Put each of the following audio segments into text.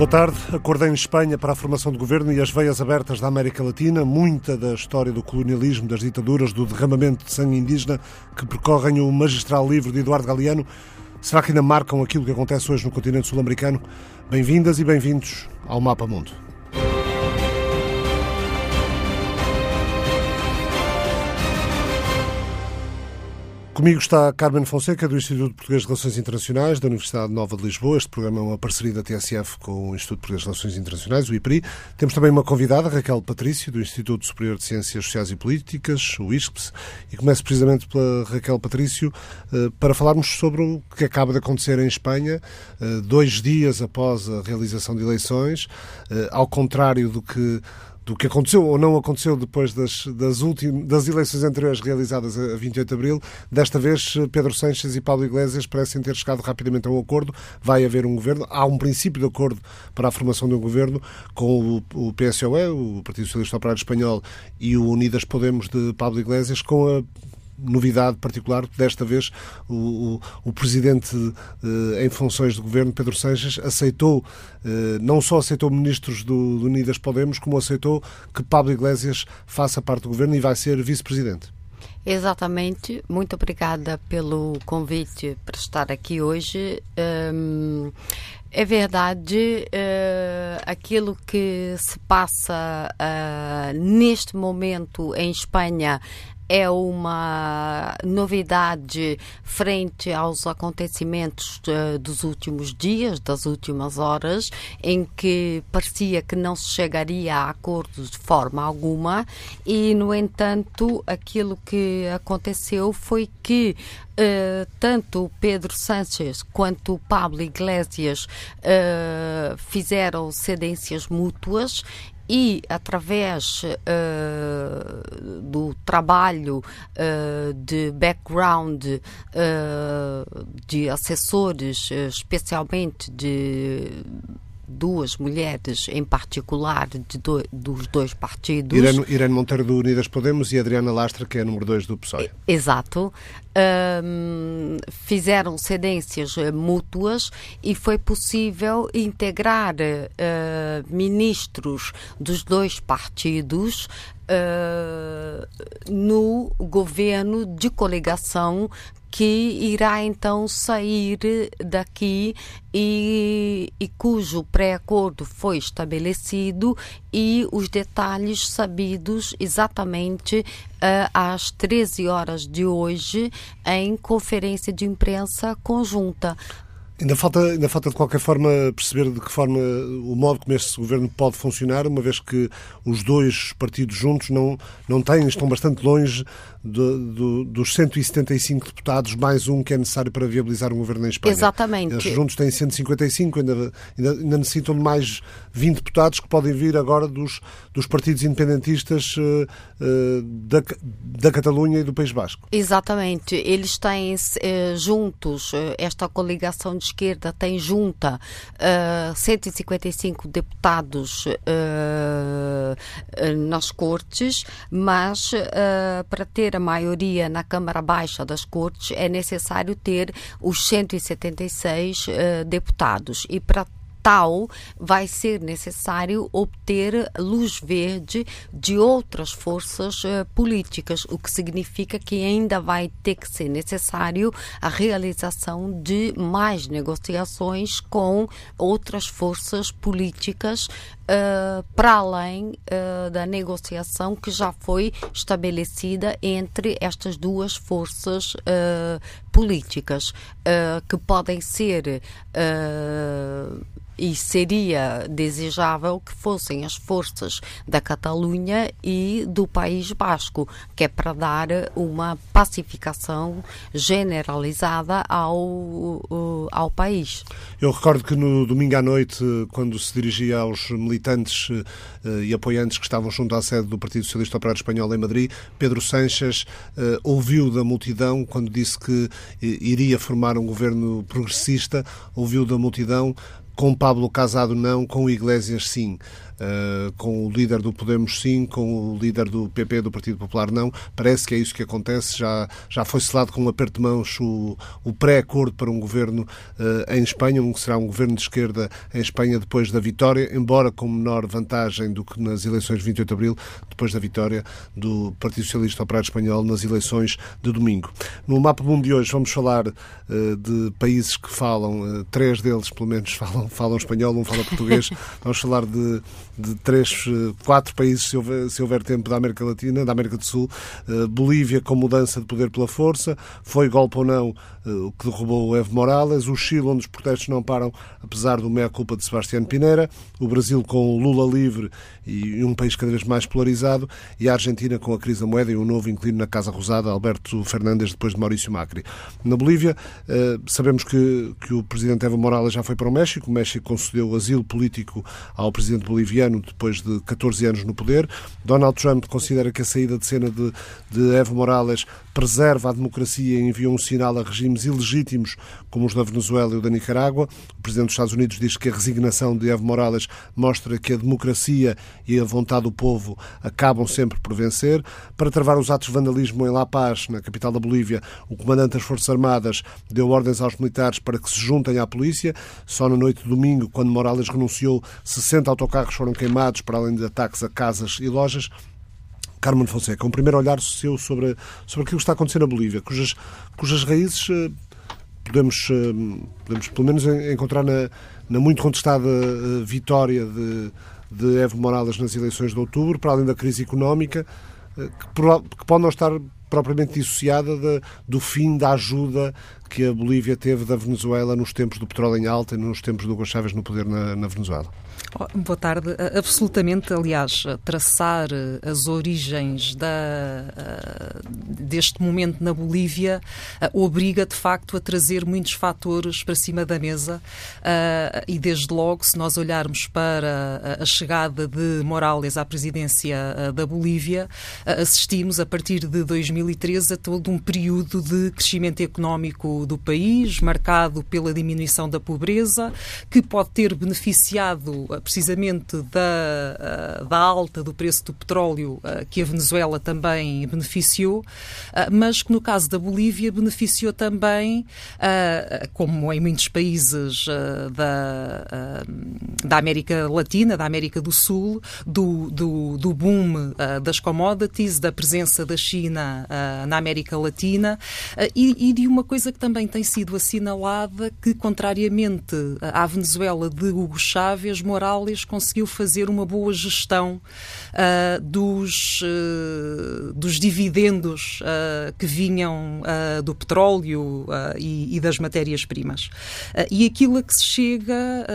Boa tarde. Acordo em Espanha para a formação de governo e as veias abertas da América Latina, muita da história do colonialismo, das ditaduras, do derramamento de sangue indígena que percorrem o magistral livro de Eduardo Galeano, será que ainda marcam aquilo que acontece hoje no continente sul-americano? Bem-vindas e bem-vindos ao Mapa Mundo. Comigo está Carmen Fonseca, do Instituto Português de Relações Internacionais, da Universidade Nova de Lisboa. Este programa é uma parceria da TSF com o Instituto Português de Relações Internacionais, o IPRI. Temos também uma convidada, Raquel Patrício, do Instituto Superior de Ciências Sociais e Políticas, o ISPS. E começo precisamente pela Raquel Patrício eh, para falarmos sobre o que acaba de acontecer em Espanha, eh, dois dias após a realização de eleições, eh, ao contrário do que do que aconteceu ou não aconteceu depois das, das, últimas, das eleições anteriores realizadas a 28 de abril. Desta vez, Pedro Sanches e Paulo Iglesias parecem ter chegado rapidamente a um acordo. Vai haver um governo. Há um princípio de acordo para a formação de um governo com o, o PSOE, o Partido Socialista Operário Espanhol, e o Unidas Podemos de Pablo Iglesias, com a novidade particular, desta vez o, o, o presidente eh, em funções de governo, Pedro Sanches, aceitou, eh, não só aceitou ministros do, do Unidas Podemos, como aceitou que Pablo Iglesias faça parte do governo e vai ser vice-presidente. Exatamente. Muito obrigada pelo convite para estar aqui hoje. Um, é verdade, uh, aquilo que se passa uh, neste momento em Espanha é uma novidade frente aos acontecimentos uh, dos últimos dias, das últimas horas, em que parecia que não se chegaria a acordos de forma alguma, e, no entanto, aquilo que aconteceu foi que Uh, tanto Pedro Sánchez quanto Pablo Iglesias uh, fizeram cedências mútuas e através uh, do trabalho uh, de background uh, de assessores, especialmente de duas mulheres em particular do, dos dois partidos. Irene, Irene, Monteiro do Unidas Podemos e Adriana Lastra, que é a número 2 do PSOE. Exato. Um, fizeram cedências eh, mútuas e foi possível integrar uh, ministros dos dois partidos Uh, no governo de coligação que irá então sair daqui e, e cujo pré-acordo foi estabelecido e os detalhes sabidos exatamente uh, às 13 horas de hoje em conferência de imprensa conjunta. Ainda falta, ainda falta de qualquer forma perceber de que forma o modo como este governo pode funcionar, uma vez que os dois partidos juntos não, não têm, estão bastante longe do, do, dos 175 deputados, mais um que é necessário para viabilizar um governo em Espanha. Exatamente. Eles juntos têm 155, ainda, ainda, ainda necessitam de mais 20 deputados que podem vir agora dos, dos partidos independentistas uh, uh, da, da Catalunha e do País Basco. Exatamente. Eles têm uh, juntos, esta coligação de esquerda tem junta 155 deputados nas cortes, mas para ter ter a maioria na Câmara Baixa das Cortes, é necessário ter os 176 uh, deputados. E para tal, vai ser necessário obter luz verde de outras forças uh, políticas, o que significa que ainda vai ter que ser necessário a realização de mais negociações com outras forças políticas uh, para além uh, da negociação que já foi estabelecida entre estas duas forças políticas, que podem ser e seria desejável que fossem as forças da Catalunha e do País Basco, que é para dar uma pacificação generalizada ao, ao país. Eu recordo que no domingo à noite, quando se dirigia aos militantes eh, e apoiantes que estavam junto à sede do Partido Socialista Operário Espanhol em Madrid, Pedro Sanches uh, ouviu da multidão, quando disse que iria formar um governo progressista, ouviu da multidão com Pablo Casado não, com Iglesias sim. Uh, com o líder do Podemos sim, com o líder do PP, do Partido Popular não. Parece que é isso que acontece. Já, já foi selado com um aperto de mãos o, o pré-acordo para um governo uh, em Espanha, um que será um governo de esquerda em Espanha depois da vitória, embora com menor vantagem do que nas eleições de 28 de abril, depois da vitória do Partido Socialista Operário Espanhol nas eleições de domingo. No Mapa Mundo de hoje vamos falar uh, de países que falam, três deles pelo menos falam, falam espanhol, um fala português. vamos falar de, de três, uh, quatro países, se houver, se houver, tempo, da América Latina, da América do Sul. Bolívia com mudança de poder pela força, foi golpe ou não o que derrubou o Evo Morales. O Chile, onde os protestos não param, apesar do meia-culpa de Sebastião Pineira. O Brasil com Lula livre e um país cada vez mais polarizado. E a Argentina com a crise da moeda e um novo inquilino na Casa Rosada, Alberto Fernandes, depois de Maurício Macri. Na Bolívia, eh, sabemos que, que o presidente Evo Morales já foi para o México. O México concedeu asilo político ao presidente boliviano depois de 14 anos no poder. Donald Trump considera que a saída de cena de, de Evo Morales preserva a democracia e envia um sinal a regimes ilegítimos como os da Venezuela e o da Nicarágua. O presidente dos Estados Unidos diz que a resignação de Evo Morales mostra que a democracia e a vontade do povo acabam sempre por vencer. Para travar os atos de vandalismo em La Paz, na capital da Bolívia, o comandante das Forças Armadas deu ordens aos militares para que se juntem à polícia. Só na noite de domingo, quando Morales renunciou, 60 autocarros foram queimados, para além de ataques a casas e lojas. Carmen Fonseca, um primeiro olhar seu sobre, sobre aquilo que está acontecendo na Bolívia, cujas, cujas raízes eh, podemos, eh, podemos pelo menos encontrar na, na muito contestada eh, vitória de, de Evo Morales nas eleições de outubro, para além da crise económica, que, que pode não estar propriamente dissociada de, do fim da ajuda que a Bolívia teve da Venezuela nos tempos do petróleo em alta e nos tempos do Hugo Chávez no poder na, na Venezuela. Oh, boa tarde. Absolutamente, aliás, traçar as origens da, deste momento na Bolívia obriga, de facto, a trazer muitos fatores para cima da mesa e, desde logo, se nós olharmos para a chegada de Morales à presidência da Bolívia, assistimos, a partir de 2013, a todo um período de crescimento económico do país, marcado pela diminuição da pobreza, que pode ter beneficiado precisamente da, da alta do preço do petróleo que a Venezuela também beneficiou, mas que no caso da Bolívia beneficiou também, como em muitos países da, da América Latina, da América do Sul, do, do, do boom das commodities, da presença da China na América Latina e, e de uma coisa que também tem sido assinalada que, contrariamente à Venezuela de Hugo Chávez, Morales conseguiu fazer uma boa gestão uh, dos, uh, dos dividendos uh, que vinham do petróleo e, e, das matérias-primas. e aquilo a que se chega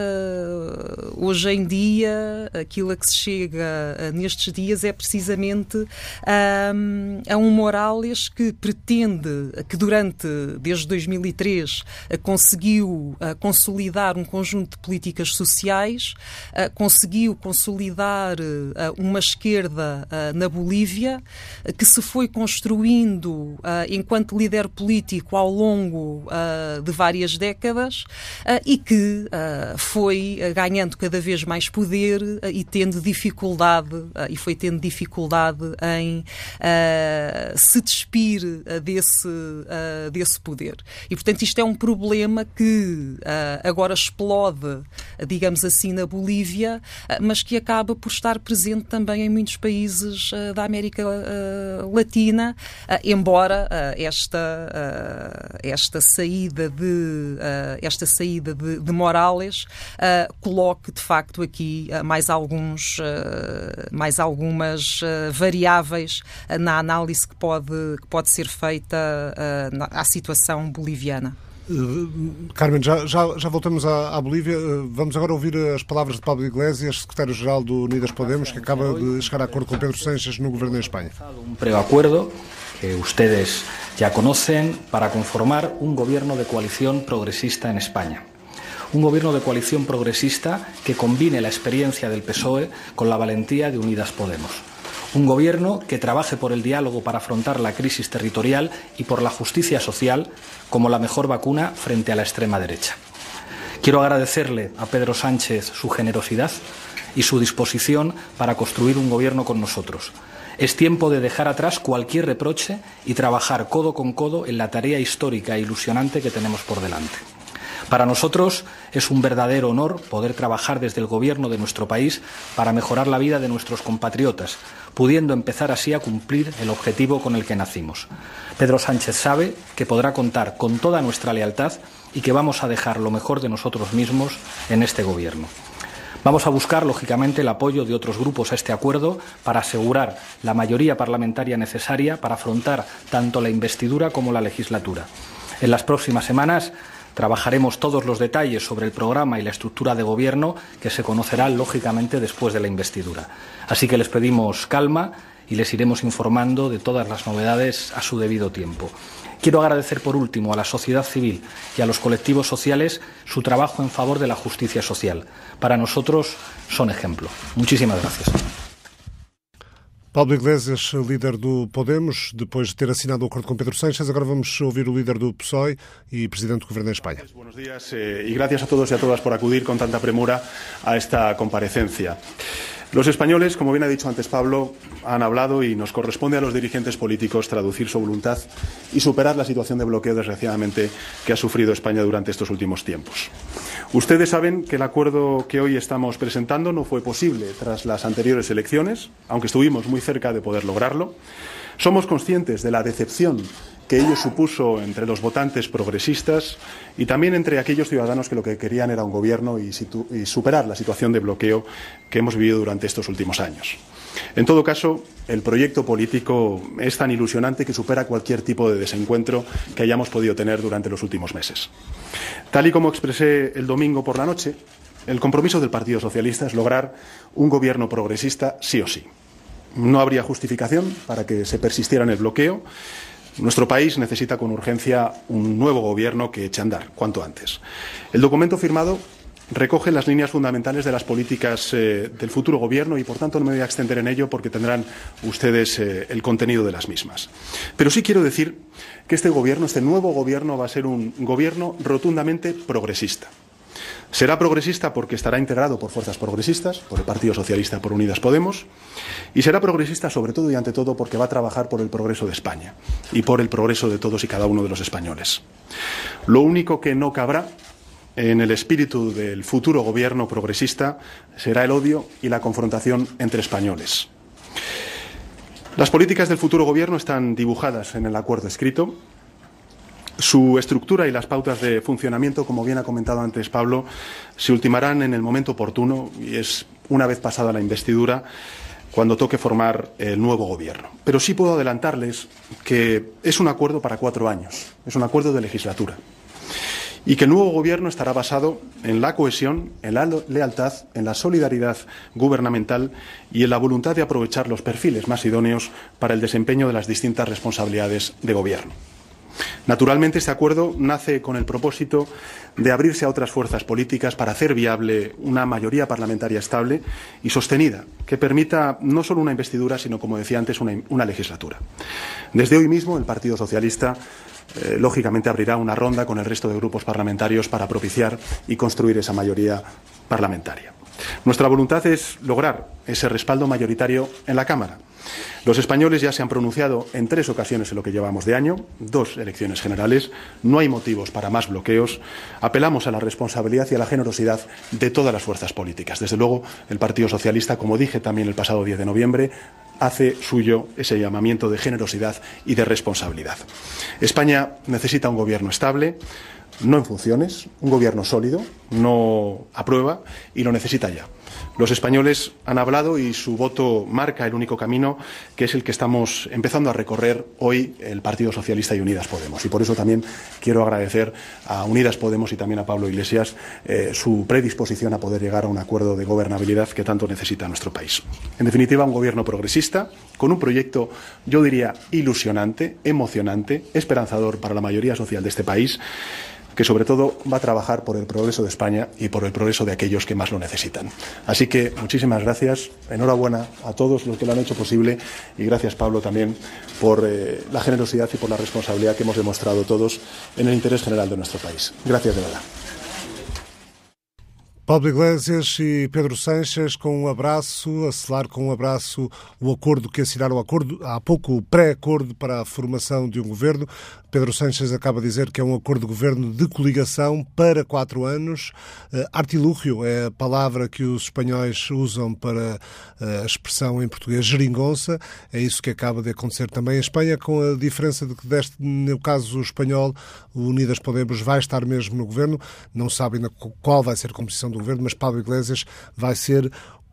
hoje em dia, aquilo a que se chega nestes dias é precisamente a um Morales que pretende, que durante, desde 2003, conseguiu consolidar um conjunto de políticas sociais, conseguiu consolidar uh, uma esquerda uh, na Bolívia que se foi construindo enquanto líder político ao longo de várias décadas e que foi ganhando cada vez mais poder e tendo dificuldade e foi tendo dificuldade em se despir desse, desse poder. E, portanto, isto é um problema que agora explode, digamos assim, na Bolívia ah, mas que acaba por estar presente também em muitos países ah, da América ah, Latina, embora esta, esta saída de, esta saída de, de Morales coloque de facto aqui mais, alguns, mais algumas variáveis na análise que pode, que pode ser feita à situação boliviana. Eh, Carmen, já, já, já voltamos à, à, Bolívia. Eh, vamos agora ouvir as palavras de Pablo Iglesias, secretário-geral do Unidas Podemos, que acaba de chegar a acordo com Pedro Sánchez no governo em Espanha. Um preacuerdo que ustedes ya conocen para conformar un gobierno de coalición progresista en España. Un gobierno de coalición progresista que combine la experiencia del PSOE con la valentía de Unidas Podemos Un gobierno que trabaje por el diálogo para afrontar la crisis territorial y por la justicia social como la mejor vacuna frente a la extrema derecha. Quiero agradecerle a Pedro Sánchez su generosidad y su disposición para construir un gobierno con nosotros. Es tiempo de dejar atrás cualquier reproche y trabajar codo con codo en la tarea histórica e ilusionante que tenemos por delante. Para nosotros es un verdadero honor poder trabajar desde el Gobierno de nuestro país para mejorar la vida de nuestros compatriotas, pudiendo empezar así a cumplir el objetivo con el que nacimos. Pedro Sánchez sabe que podrá contar con toda nuestra lealtad y que vamos a dejar lo mejor de nosotros mismos en este Gobierno. Vamos a buscar, lógicamente, el apoyo de otros grupos a este acuerdo para asegurar la mayoría parlamentaria necesaria para afrontar tanto la investidura como la legislatura. En las próximas semanas trabajaremos todos los detalles sobre el programa y la estructura de gobierno que se conocerán, lógicamente, después de la investidura. Así que les pedimos calma y les iremos informando de todas las novedades a su debido tiempo. Quiero agradecer por último a la sociedad civil y a los colectivos sociales su trabajo en favor de la justicia social. Para nosotros son ejemplo. Muchísimas gracias. Paulo Iglesias, líder do Podemos, depois de ter assinado o acordo com Pedro Sánchez, agora vamos ouvir o líder do PSOE e presidente do governo da Espanha. Buenos días eh, y gracias a todos y a todas por acudir con tanta premura a esta comparecencia. Los españoles, como bien ha dicho antes Pablo, han hablado y nos corresponde a los dirigentes políticos traducir su voluntad y superar la situación de bloqueo, desgraciadamente, que ha sufrido España durante estos últimos tiempos. Ustedes saben que el acuerdo que hoy estamos presentando no fue posible tras las anteriores elecciones, aunque estuvimos muy cerca de poder lograrlo. Somos conscientes de la decepción que ello supuso entre los votantes progresistas y también entre aquellos ciudadanos que lo que querían era un gobierno y, superar la situación de bloqueo que hemos vivido durante estos últimos años. En todo caso, el proyecto político es tan ilusionante que supera cualquier tipo de desencuentro que hayamos podido tener durante los últimos meses. Tal y como expresé el domingo por la noche, el compromiso del Partido Socialista es lograr un gobierno progresista sí o sí. No habría justificación para que se persistiera en el bloqueo nuestro país necesita con urgencia un nuevo gobierno que eche a andar cuanto antes. El documento firmado recoge las líneas fundamentales de las políticas eh, del futuro gobierno y, por tanto, no me voy a extender en ello porque tendrán ustedes eh, el contenido de las mismas. Pero sí quiero decir que este gobierno, este nuevo gobierno, va a ser un gobierno rotundamente progresista. Será progresista porque estará integrado por fuerzas progresistas, por el Partido Socialista, por Unidas Podemos, y será progresista sobre todo y ante todo porque va a trabajar por el progreso de España y por el progreso de todos y cada uno de los españoles. Lo único que no cabrá en el espíritu del futuro gobierno progresista será el odio y la confrontación entre españoles. Las políticas del futuro gobierno están dibujadas en el acuerdo escrito su estructura y las pautas de funcionamiento, como bien ha comentado antes Pablo, se ultimarán en el momento oportuno y es una vez pasada la investidura cuando toque formar el nuevo gobierno. Pero sí puedo adelantarles que es un acuerdo para cuatro años, es un acuerdo de legislatura. Y que el nuevo gobierno estará basado en la cohesión, en la lealtad, en la solidaridad gubernamental y en la voluntad de aprovechar los perfiles más idóneos para el desempeño de las distintas responsabilidades de gobierno. Naturalmente, este acuerdo nace con el propósito de abrirse a otras fuerzas políticas para hacer viable una mayoría parlamentaria estable y sostenida, que permita no solo una investidura, sino, como decía antes, una, legislatura. Desde hoy mismo, el Partido Socialista eh, lógicamente abrirá una ronda con el resto de grupos parlamentarios para propiciar y construir esa mayoría parlamentaria. Nuestra voluntad es lograr ese respaldo mayoritario en la Cámara. Los españoles ya se han pronunciado en tres ocasiones en lo que llevamos de año, dos elecciones generales, no hay motivos para más bloqueos, apelamos a la responsabilidad y a la generosidad de todas las fuerzas políticas. Desde luego, el Partido Socialista, como dije también el pasado 10 de noviembre, hace suyo ese llamamiento de generosidad y de responsabilidad. España necesita un gobierno estable, no en funciones, un gobierno sólido, no aprueba y lo necesita ya. Los españoles han hablado y su voto marca el único camino que es el que estamos empezando a recorrer hoy el Partido Socialista y Unidas Podemos. Y por eso también quiero agradecer a Unidas Podemos y también a Pablo Iglesias eh, su predisposición a poder llegar a un acuerdo de gobernabilidad que tanto necesita nuestro país. En definitiva, un gobierno progresista con un proyecto, yo diría, ilusionante, emocionante, esperanzador para la mayoría social de este país que sobre todo va a trabajar por el progreso de España y por el progreso de aquellos que más lo necesitan. Así que muchísimas gracias, enhorabuena a todos los que lo han hecho posible y gracias Pablo también por eh, la generosidad y por la responsabilidad que hemos demostrado todos en el interés general de nuestro país. Gracias de verdad. Paulo Iglesias e Pedro Sanches com um abraço, acelar com um abraço o acordo que assinaram, acordo, há pouco o pré-acordo para a formação de um governo. Pedro Sanches acaba de dizer que é um acordo de governo de coligação para quatro anos. Uh, é a palavra que os espanhóis usam para uh, a expressão em português geringonça. É isso que acaba de acontecer também em Espanha, com a diferença de que, deste, no caso espanhol, o Unidas Podemos vai estar mesmo no governo. Não sabem qual vai ser a composição do governo, mas Pablo Iglesias vai ser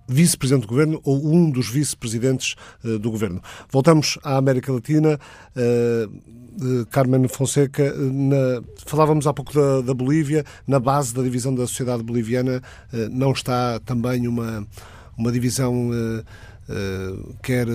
vice-presidente do governo ou um dos vice-presidentes uh, do governo. Voltamos à América Latina. Uh, Carmen Fonseca, na, falávamos há pouco da, da, Bolívia, na base da divisão da sociedade boliviana não está também uma, uma divisão quer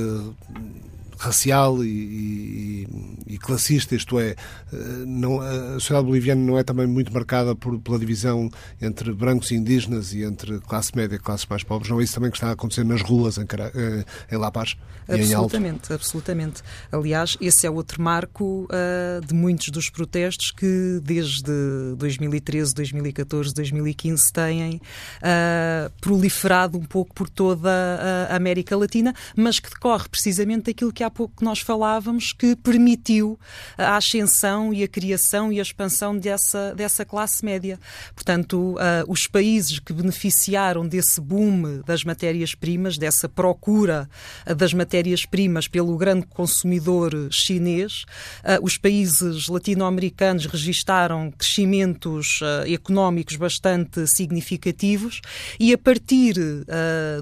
racial e, e, e, classista, isto é, eh, não, a sociedade boliviana não é também muito marcada por, pela divisão entre brancos e indígenas e entre classe média e classes mais pobres. Não é isso também que está a acontecer nas ruas em, eh, em La Paz absolutamente, Absolutamente, Aliás, esse é outro marco uh, de muitos dos protestos que desde 2013, 2014, 2015 têm uh, proliferado um pouco por toda a América Latina, mas que decorre precisamente daquilo que há pouco nós falávamos, que permitiu a ascensão e a criação e a expansão dessa, dessa classe média. Portanto, uh, os países que beneficiaram desse boom das matérias-primas, dessa procura das matérias-primas pelo grande consumidor chinês, uh, os países latino-americanos registaram crescimentos uh, económicos bastante significativos e a partir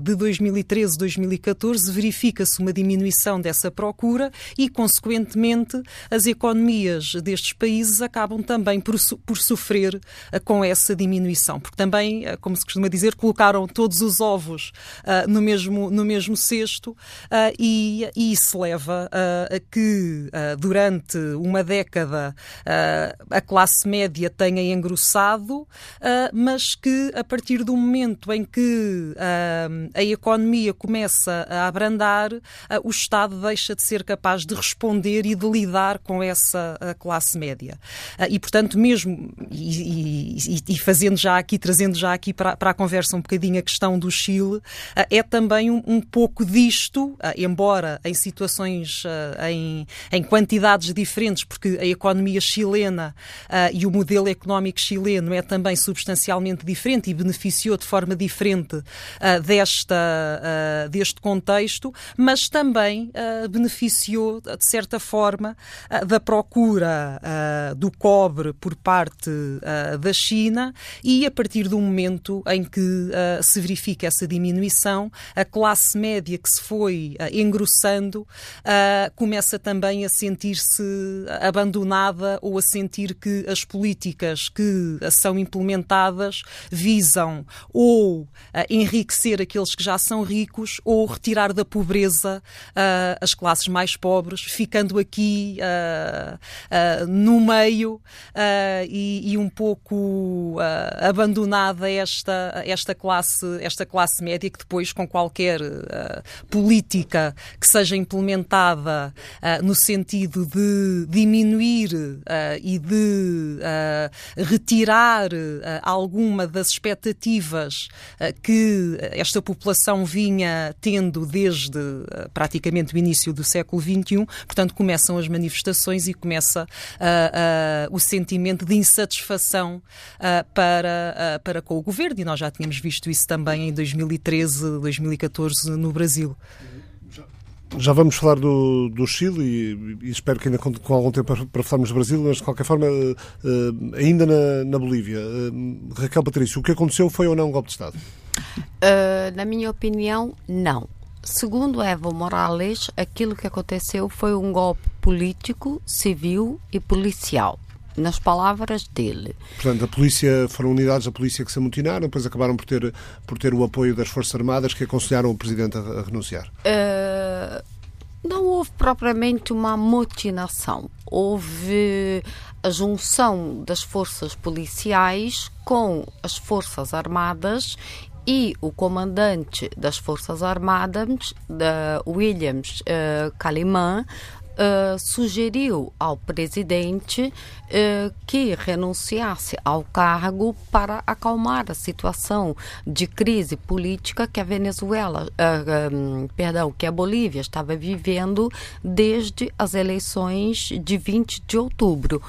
de 2013, 2014 verifica-se uma diminuição dessa procura e, consequentemente, as economias destes países acabam também por, por sofrer uh, com essa diminuição, porque também, uh, como se costuma dizer, colocaram todos os ovos uh, no, mesmo, no mesmo cesto e, e, isso leva a que, durante uma década, a classe média tenha engrossado, mas que, a partir do momento em que a economia começa a abrandar, o Estado deixa deixa de ser capaz de responder e de lidar com essa classe média. Ah, e, portanto, mesmo, e, e, e, fazendo já aqui, trazendo já aqui para, para, a conversa um bocadinho a questão do Chile, ah, é também um, um pouco disto, ah, embora em situações, em, em quantidades diferentes, porque a economia chilena e o modelo económico chileno é também substancialmente diferente e beneficiou de forma diferente desta, deste contexto, mas também beneficiou, de certa forma, ah, da procura ah, do cobre por parte ah, da China e, a partir do momento em que se verifica essa diminuição, a classe média que se foi engrossando começa também a sentir-se abandonada ou a sentir que as políticas que são implementadas visam ou enriquecer aqueles que já são ricos ou retirar da pobreza as classes classes mais pobres, ficando aqui uh, uh, no meio uh, e, e, um pouco abandonada esta, esta, classe, esta classe média que depois, com qualquer política que seja implementada no sentido de diminuir e de retirar alguma das expectativas que esta população vinha tendo desde praticamente o início do século XXI, portanto, começam as manifestações e começa uh, uh, o sentimento de insatisfação uh, para, para com o governo, e nós já tínhamos visto isso também em 2013, 2014 no Brasil. Já vamos falar do, do Chile e, e, espero que ainda com, com algum tempo para, para falarmos do Brasil, mas de qualquer forma, uh, ainda na, na Bolívia. Uh, Raquel Patrício, o que aconteceu foi ou não um golpe de Estado? na minha opinião, não. Segundo Evo Morales, aquilo que aconteceu foi um golpe político, civil e policial. Nas palavras dele. Portanto, a polícia foram unidades da polícia que se amotinaram, depois acabaram por ter, por ter o apoio das Forças Armadas que aconselharam o Presidente a, a renunciar. Uh, não houve propriamente uma amotinação. Houve a junção das forças policiais com as Forças Armadas e o comandante das Forças Armadas, da Williams uh, uh, sugeriu ao presidente uh, que renunciasse ao cargo para acalmar a situação de crise política que a Venezuela, uh, um, perdão, que a Bolívia estava vivendo desde as eleições de 20 de outubro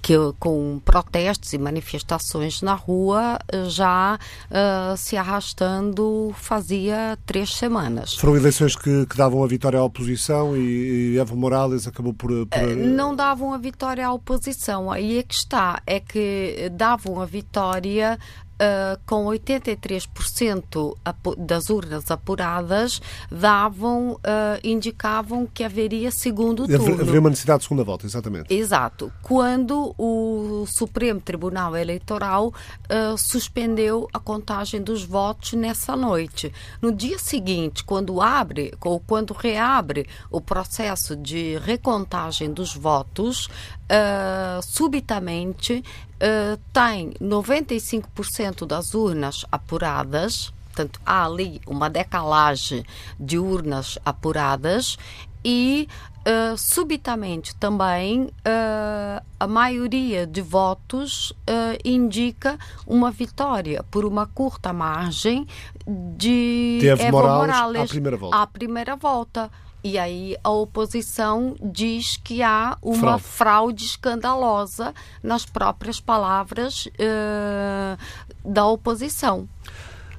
que com protestos e manifestações na rua já uh, se arrastando fazia três semanas. Foram eleições que, que davam a vitória à oposição e, e Evo Morales acabou por, por... Uh, não davam a vitória à oposição. Aí é que está, é que davam a vitória uh, com 83% das urnas apuradas, davam, uh, indicavam que haveria segundo turno. Haveria uma necessidade de segunda volta, exatamente. Exato. Quando o Supremo Tribunal Eleitoral uh, suspendeu a contagem dos votos nessa noite. No dia seguinte, quando abre ou quando reabre o processo de recontagem dos votos, uh, subitamente uh, tem 95% das urnas apuradas, portanto, há ali uma decalagem de urnas apuradas e Uh, subitamente também uh, a maioria de votos uh, indica uma vitória por uma curta margem de, de Evo, Evo Morales, Morales à primeira volta. À primeira volta. E aí a oposição diz que há uma fraude, fraude escandalosa nas próprias palavras uh, da oposição.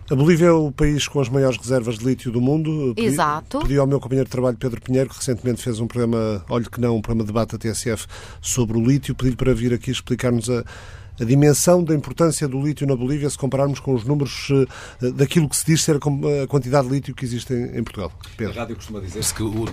A Bolívia é o país com as maiores reservas de lítio do mundo. Pedi, Exato. Pedi ao meu companheiro de trabalho, Pedro Pinheiro, que recentemente fez um programa, olhe que não, um programa de debate da TSF sobre o lítio, pedi-lhe para vir aqui explicar-nos a, a dimensão da importância do lítio na Bolívia se compararmos com os números uh, daquilo que se diz ser a quantidade de lítio que existe em, Portugal. Pedro. A rádio costuma dizer-se que o,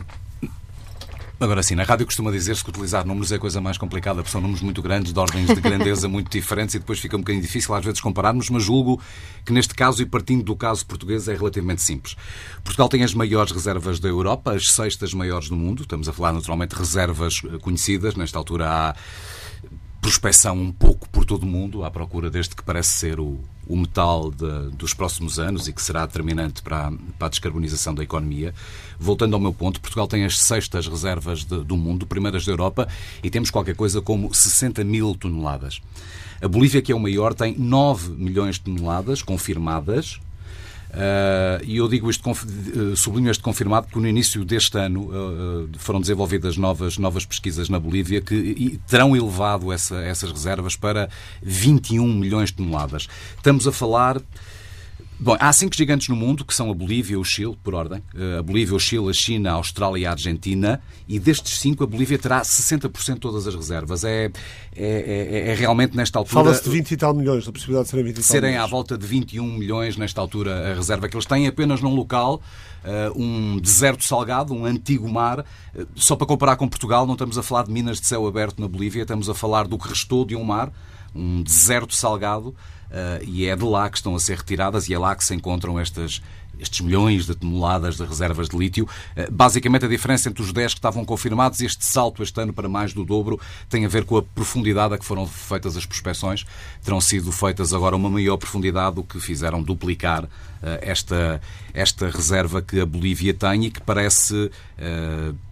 Agora sim, na rádio costuma dizer-se que utilizar números é a coisa mais complicada, porque são números muito grandes, de ordens de grandeza muito diferentes e depois fica um bocadinho difícil às vezes compararmos, mas julgo que neste caso, e partindo do caso português, é relativamente simples. Portugal tem as maiores reservas da Europa, as sextas maiores do mundo, estamos a falar naturalmente de reservas conhecidas, nesta altura há prospecção um pouco por todo o mundo, à procura deste que parece ser o, o metal de, dos próximos anos e que será determinante para a, para a, descarbonização da economia. Voltando ao meu ponto, Portugal tem as sextas reservas de, do mundo, primeiras da Europa, e temos qualquer coisa como 60 mil toneladas. A Bolívia, que é o maior, tem 9 milhões de toneladas confirmadas, e eu digo isto, uh, sublinho este confirmado, porque no início deste ano uh, foram desenvolvidas novas, novas pesquisas na Bolívia que terão elevado essa, essas reservas para 21 milhões de toneladas. Estamos a falar Bom, há cinco gigantes no mundo, que são a Bolívia o Chile, por ordem. Eh, a Bolívia, o Chile, a China, a Austrália e a Argentina. E destes cinco, a Bolívia terá 60% de todas as reservas. É, é, é, é realmente nesta altura... Fala-se de 20 e tal milhões, da possibilidade de serem 20 e tal Serem milhões. à volta de 21 milhões, nesta altura, a reserva que eles têm apenas num local, uh, um deserto salgado, um antigo mar. Uh, só para comparar com Portugal, não estamos a falar de minas de céu aberto na Bolívia, estamos a falar do que restou de um mar, um deserto salgado, Uh, e é de lá que estão a ser retiradas e é lá que se encontram estas, estes milhões de toneladas de reservas de lítio. Uh, basicamente, a diferença entre os 10 que estavam confirmados e este salto este ano para mais do dobro tem a ver com a profundidade a que foram feitas as prospecções. Terão sido feitas agora uma maior profundidade, o que fizeram duplicar uh, esta, esta reserva que a Bolívia tem e que parece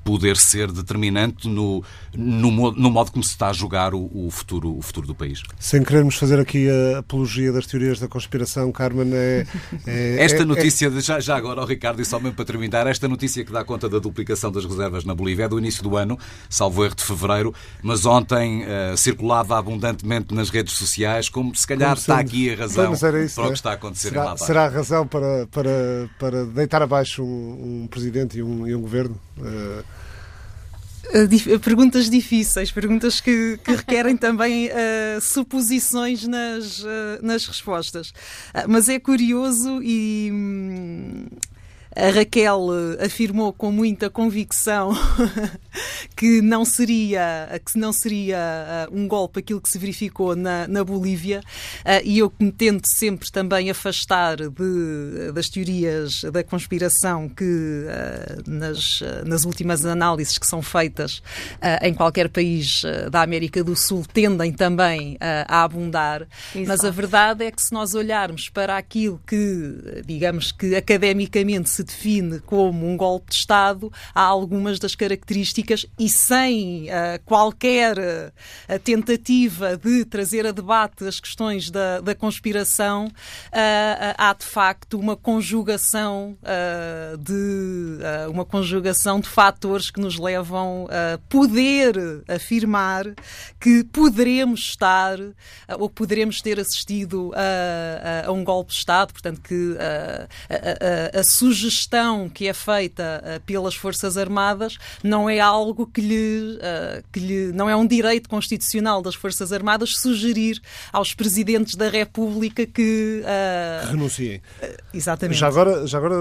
poder ser determinante no, no, no, modo como se está a jogar o, o, futuro, o futuro do país. Sem querermos fazer aqui a apologia das teorias da conspiração, Carmen, é. é esta é, notícia, é... já, já agora, oh, Ricardo, e só mesmo para terminar, esta notícia que dá conta da duplicação das reservas na Bolívia é do início do ano, salvo erro de fevereiro, mas ontem uh, circulava abundantemente nas redes sociais, como se calhar como está aqui a razão isso, para o que é? está a acontecer será, lá abaixo. Será a razão para, para, para deitar abaixo um, um presidente e um, e um governo? Uh, Perguntas difíceis, perguntas que, que requerem também uh, suposições nas, uh, nas respostas. Uh, mas é curioso e. Hum, a Raquel eh, afirmou com muita convicção que não seria, que não seria eh, um golpe aquilo que se verificou na, na Bolívia eh, e eu me tento sempre também afastar de, das teorias da conspiração que nas, nas últimas análises que são feitas em qualquer país da América do Sul tendem também a abundar, Exato. mas a verdade é que se nós olharmos para aquilo que, digamos que academicamente se define como um golpe de Estado, há algumas das características políticas e sem uh, qualquer uh, tentativa de trazer a debate as questões da, da conspiração, há de facto uma conjugação de uma conjugação de fatores que nos levam a poder afirmar que poderemos estar ou poderemos ter assistido a, a, a um golpe de Estado, portanto que a, a sugestão que é feita pelas Forças Armadas não é algo que lhe, uh, que lhe. não é um direito constitucional das Forças Armadas sugerir aos presidentes da República que. Uh, renunciem. exatamente. Já agora, já agora,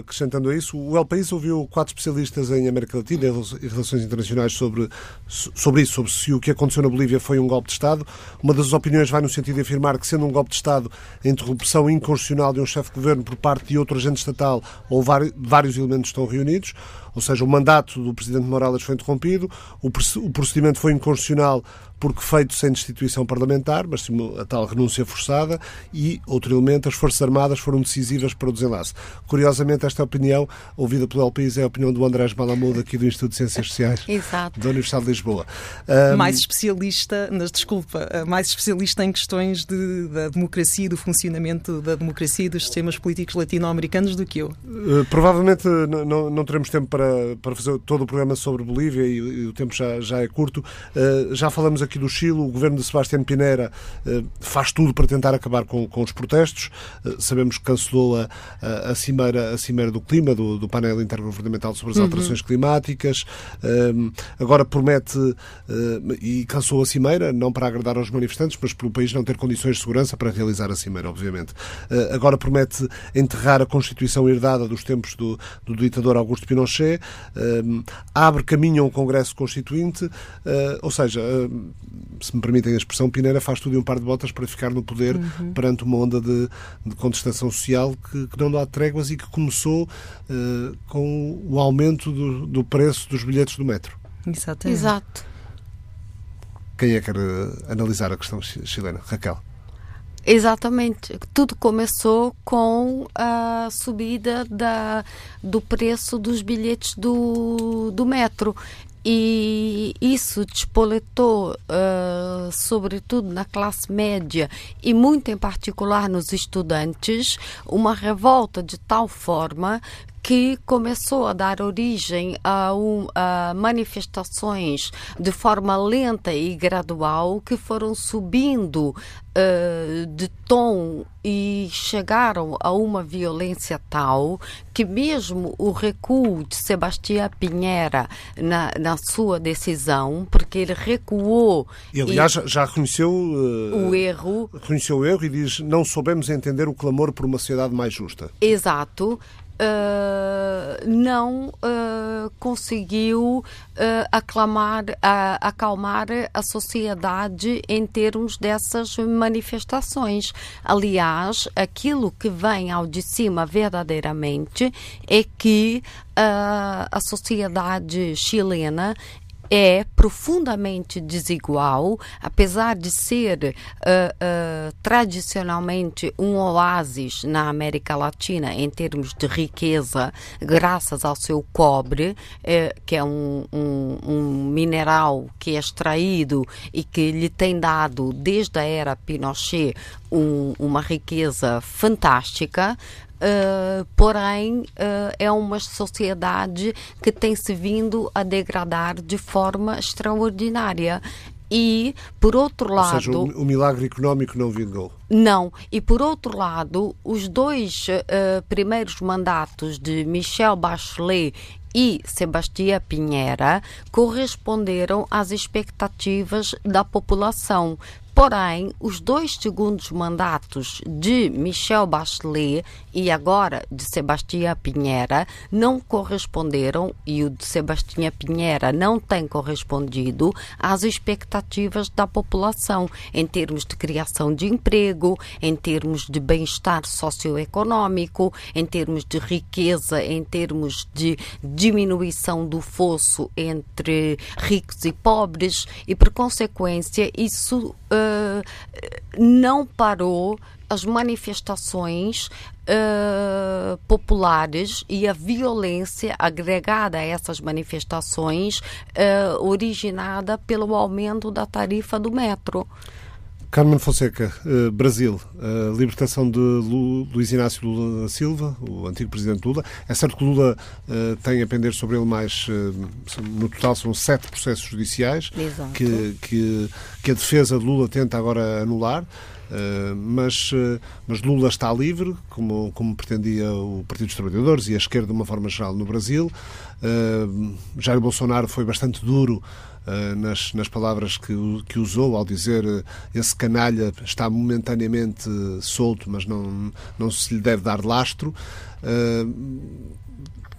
acrescentando a isso, o El País ouviu quatro especialistas em América Latina e relações internacionais sobre, sobre isso, sobre se o que aconteceu na Bolívia foi um golpe de Estado. Uma das opiniões vai no sentido de afirmar que, sendo um golpe de Estado, a interrupção inconstitucional de um chefe de governo por parte de outro agente estatal ou vários elementos estão reunidos, ou seja, o mandato do Presidente Morales foi interrompido, o procedimento foi inconstitucional porque feito sem destituição parlamentar, mas sim a tal renúncia forçada, e outro elemento, as Forças Armadas foram decisivas para o desenlace. Curiosamente, esta opinião, ouvida pelo El País, é a opinião do Andrés Malamuda, aqui do Instituto de Ciências Sociais Exato. da Universidade de Lisboa. Um... Mais especialista, nas, desculpa, mais especialista em questões de, da democracia e do funcionamento da democracia e dos sistemas políticos latino-americanos do que eu. Uh, provavelmente não, não teremos tempo para para, fazer todo o programa sobre Bolívia e, e o tempo já, já é curto. Uh, já falamos aqui do Chile, o governo de Sebastião Pinera uh, faz tudo para tentar acabar com, com os protestos. Uh, sabemos que cancelou a, a, cimeira, a cimeira do clima, do, do painel intergovernamental sobre as uhum. alterações climáticas. agora promete e cancelou a cimeira, não para agradar aos manifestantes, mas pelo país não ter condições de segurança para realizar a cimeira, obviamente. agora promete enterrar a Constituição herdada dos tempos do, do ditador Augusto Pinochet uh, abre caminho a um Congresso Constituinte, ou seja, uh, se me permitem a expressão, Pineira faz tudo em um par de botas para ficar no poder uhum. perante uma onda de, de contestação social que, que, não dá tréguas e que começou com o aumento do, do, preço dos bilhetes do metro. Exatamente. Exato. Quem é que quer analisar a questão chilena? Raquel. Exatamente. Tudo começou com a subida da, do preço dos bilhetes do, do metro. E isso despoletou, uh, sobretudo na classe média e muito em particular nos estudantes, uma revolta de tal forma que começou a dar origem a, um, a, manifestações de forma lenta e gradual que foram subindo uh, de tom e chegaram a uma violência tal que mesmo o recuo de Sebastião Pinheira na, na sua decisão, porque ele recuou. E aliás e, já reconheceu uh, o erro. Reconheceu o erro e diz não soubemos entender o clamor por uma sociedade mais justa. Exato uh, não uh, conseguiu uh, aclamar, acalmar a sociedade em termos dessas manifestações. Aliás, aquilo que vem ao de cima verdadeiramente é que a sociedade chilena é profundamente desigual, apesar de ser uh, uh, tradicionalmente um oásis na América Latina em termos de riqueza, graças ao seu cobre, uh, que é um, um, um, mineral que é extraído e que lhe tem dado, desde a era Pinochet, um, uma riqueza fantástica. Uh, porém, uh, é uma sociedade que tem se vindo a degradar de forma extraordinária. E, por outro lado. Ou seja, o, o milagre económico não vingou. Não. E, por outro lado, os dois uh, primeiros mandatos de Michel Bachelet e Sebastião Pinheira corresponderam às expectativas da população, Porém, os dois segundos mandatos de Michel Bachelet e agora de Sebastião Pinheira não corresponderam e o de Sebastião Pinheira não tem correspondido às expectativas da população em termos de criação de emprego, em termos de bem-estar socioeconômico, em termos de riqueza, em termos de diminuição do fosso entre ricos e pobres e, por consequência, isso uh, não parou as manifestações uh, populares e a violência agregada a essas manifestações uh, originada pelo aumento da tarifa do metro. Carmen Fonseca, uh, Brasil, a libertação de Lu, Luiz Inácio Lula da Silva, o antigo presidente Lula. É certo que Lula uh, tem a pender sobre ele mais, uh, no total são sete processos judiciais que, que, que, a defesa de Lula tenta agora anular. mas, mas Lula está livre, como, como pretendia o Partido dos Trabalhadores e a esquerda de uma forma geral no Brasil. Jair Bolsonaro foi bastante duro eh, nas, nas palavras que, que usou ao dizer uh, esse canalha está momentaneamente solto, mas não, não se lhe deve dar lastro. Uh,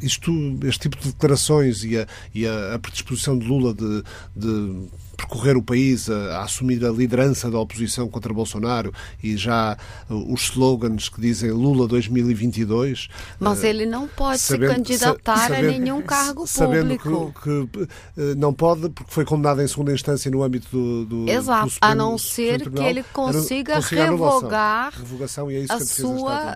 isto, este tipo de declarações e a, e a predisposição de Lula de, de percorrer o país a, a, assumir a liderança da oposição contra Bolsonaro e já uh, os slogans que dizem Lula 2022. Mas uh, ele não pode sabendo, se candidatar sabendo, a nenhum cargo sabendo público. Sabendo que, que uh, não pode, porque foi condenado em segunda instância no âmbito do. do Exato, do Supremo, a não ser que ele consiga, consiga revogar revogação, e é isso a, que a, sua,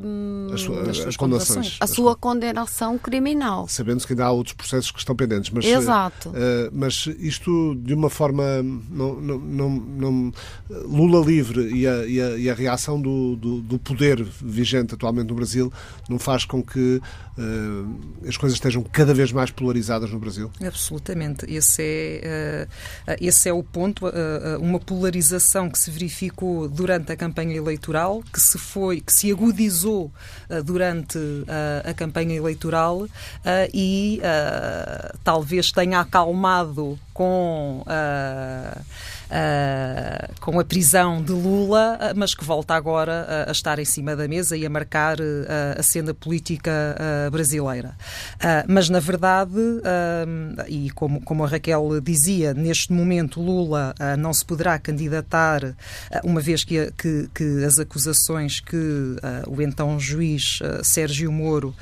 uh, as, suas, as, condenações. A sua condenação criminal. Sabendo-se que ainda há outros processos que estão pendentes. Mas, Exato. Uh, mas isto isto de uma forma. Não, não, não, Lula livre e a, e a, e a reação do, do, do, poder vigente atualmente no Brasil não faz com que uh, as coisas estejam cada vez mais polarizadas no Brasil? Absolutamente. Esse é, uh, esse é o ponto. Uh, uma polarização que se verificou durante a campanha eleitoral, que se foi, que se agudizou durante a campanha eleitoral e talvez tenha acalmado com a. Uh, com a prisão de Lula, uh, mas que volta agora uh, a estar em cima da mesa e a marcar a cena política brasileira. mas, na verdade, e como, como a Raquel dizia, neste momento Lula não se poderá candidatar, uma vez que, que, que, as acusações que o então juiz Sérgio Moro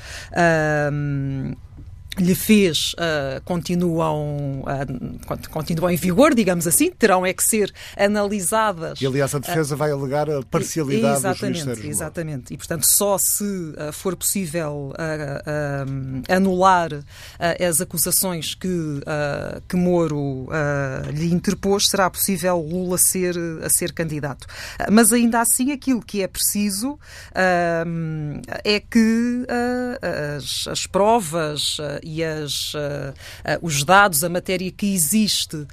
lhe fez uh, continuam, uh, continuam em vigor, digamos assim, terão é que ser analisadas. E aliás a defesa uh, vai alegar a parcialidade exatamente, do juiz Exatamente, e portanto só se for possível anular as acusações que, que Moro lhe interpôs, será possível Lula ser, a ser candidato. Mas ainda assim aquilo que é preciso é que as, as provas e as, uh, uh, os dados, a matéria que existe uh,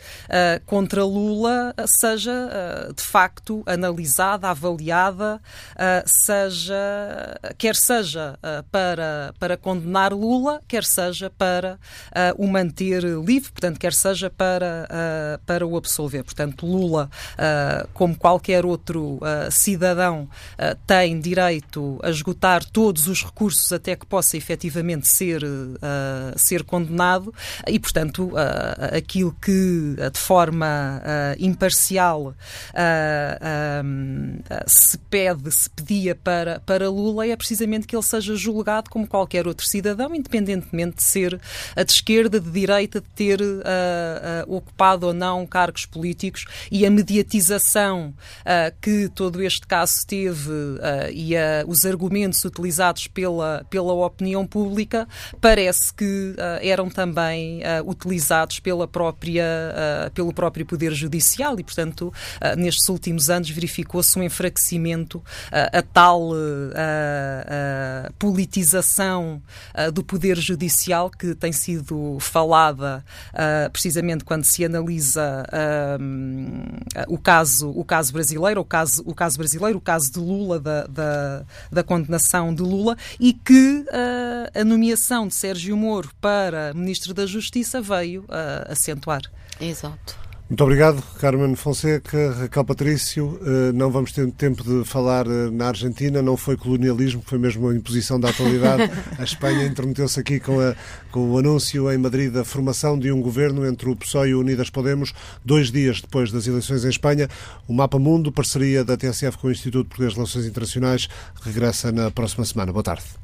contra Lula seja de facto analisada, avaliada, seja, quer seja para, para condenar Lula, quer seja para o manter livre, portanto, quer seja para, para o absolver. Portanto, Lula, como qualquer outro cidadão, tem direito a esgotar todos os recursos até que possa efetivamente ser ser condenado e, portanto, aquilo que de forma imparcial se pede, se pedia para, para Lula é precisamente que ele seja julgado como qualquer outro cidadão, independentemente de ser de esquerda, de direita, de ter ocupado ou não cargos políticos e a mediatização que todo este caso teve e os argumentos utilizados pela, pela opinião pública parece que uh, eram também uh, utilizados pela própria, uh, pelo próprio Poder Judicial e, portanto, nestes últimos anos verificou-se um enfraquecimento, a tal politização do Poder Judicial que tem sido falada precisamente quando se analisa o, caso, o caso brasileiro, o caso, o caso brasileiro, o caso de Lula, da, da, da condenação de Lula, e que a nomeação de Sérgio Moro para Ministro da Justiça veio uh, acentuar. Exato. Muito obrigado, Carmen Fonseca, Raquel Patrício. Uh, não vamos ter tempo de falar uh, na Argentina, não foi colonialismo, foi mesmo a imposição da atualidade. a Espanha intermeteu-se aqui com, a, com, o anúncio em Madrid da formação de um governo entre o PSOE e o Unidas Podemos, dois dias depois das eleições em Espanha. O Mapa Mundo, parceria da TSF com o Instituto Português de Relações Internacionais, regressa na próxima semana. Boa tarde.